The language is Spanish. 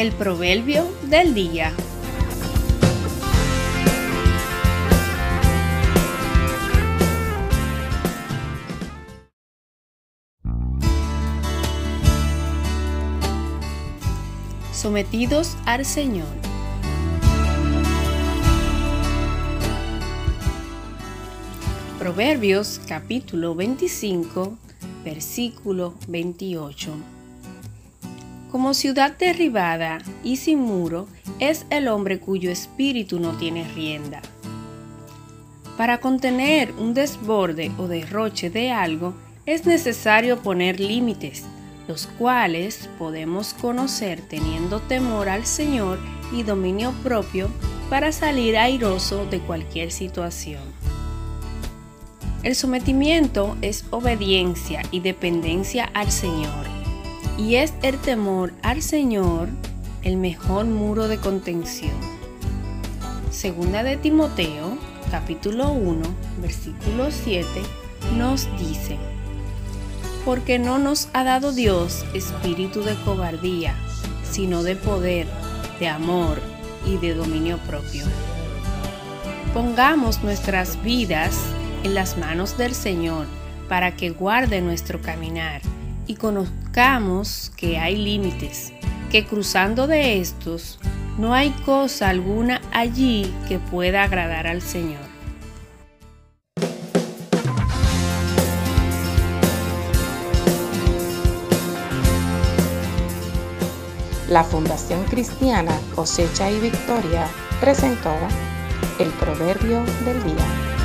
El proverbio del día. Sometidos al Señor. Proverbios capítulo 25, versículo 28. Como ciudad derribada y sin muro es el hombre cuyo espíritu no tiene rienda. Para contener un desborde o derroche de algo es necesario poner límites, los cuales podemos conocer teniendo temor al Señor y dominio propio para salir airoso de cualquier situación. El sometimiento es obediencia y dependencia al Señor, y es el temor al Señor el mejor muro de contención. Segunda de Timoteo, capítulo 1, versículo 7, nos dice, Porque no nos ha dado Dios espíritu de cobardía, sino de poder, de amor y de dominio propio. Pongamos nuestras vidas en las manos del Señor para que guarde nuestro caminar y conozcamos que hay límites, que cruzando de estos no hay cosa alguna allí que pueda agradar al Señor. La Fundación Cristiana Cosecha y Victoria presentó el Proverbio del Día.